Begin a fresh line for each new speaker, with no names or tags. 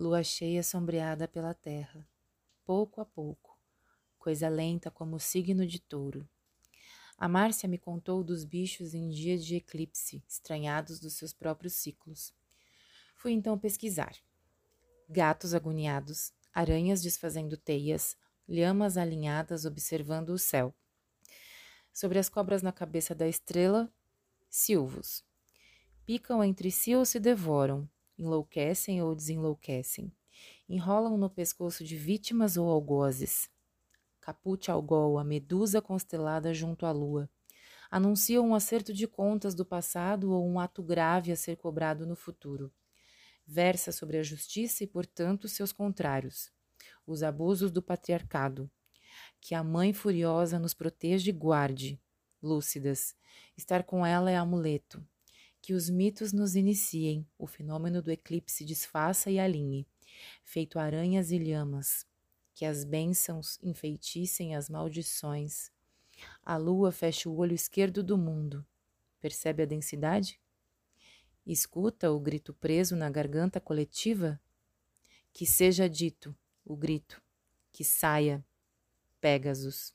lua cheia sombreada pela terra, pouco a pouco, coisa lenta como o signo de touro. A Márcia me contou dos bichos em dias de eclipse, estranhados dos seus próprios ciclos. Fui então pesquisar. Gatos agoniados, aranhas desfazendo teias, lhamas alinhadas observando o céu. Sobre as cobras na cabeça da estrela, silvos. Picam entre si ou se devoram, enlouquecem ou desenlouquecem. Enrolam no pescoço de vítimas ou algozes. Capute algol, a medusa constelada junto à lua. Anunciam um acerto de contas do passado ou um ato grave a ser cobrado no futuro. Versa sobre a justiça e, portanto, seus contrários, os abusos do patriarcado. Que a mãe furiosa nos proteja e guarde, lúcidas. Estar com ela é amuleto. Que os mitos nos iniciem, o fenômeno do eclipse desfaça e alinhe, feito aranhas e lhamas. Que as bênçãos enfeiticem as maldições. A lua fecha o olho esquerdo do mundo. Percebe a densidade? Escuta o grito preso na garganta coletiva? Que seja dito o grito, que saia, Pégasus.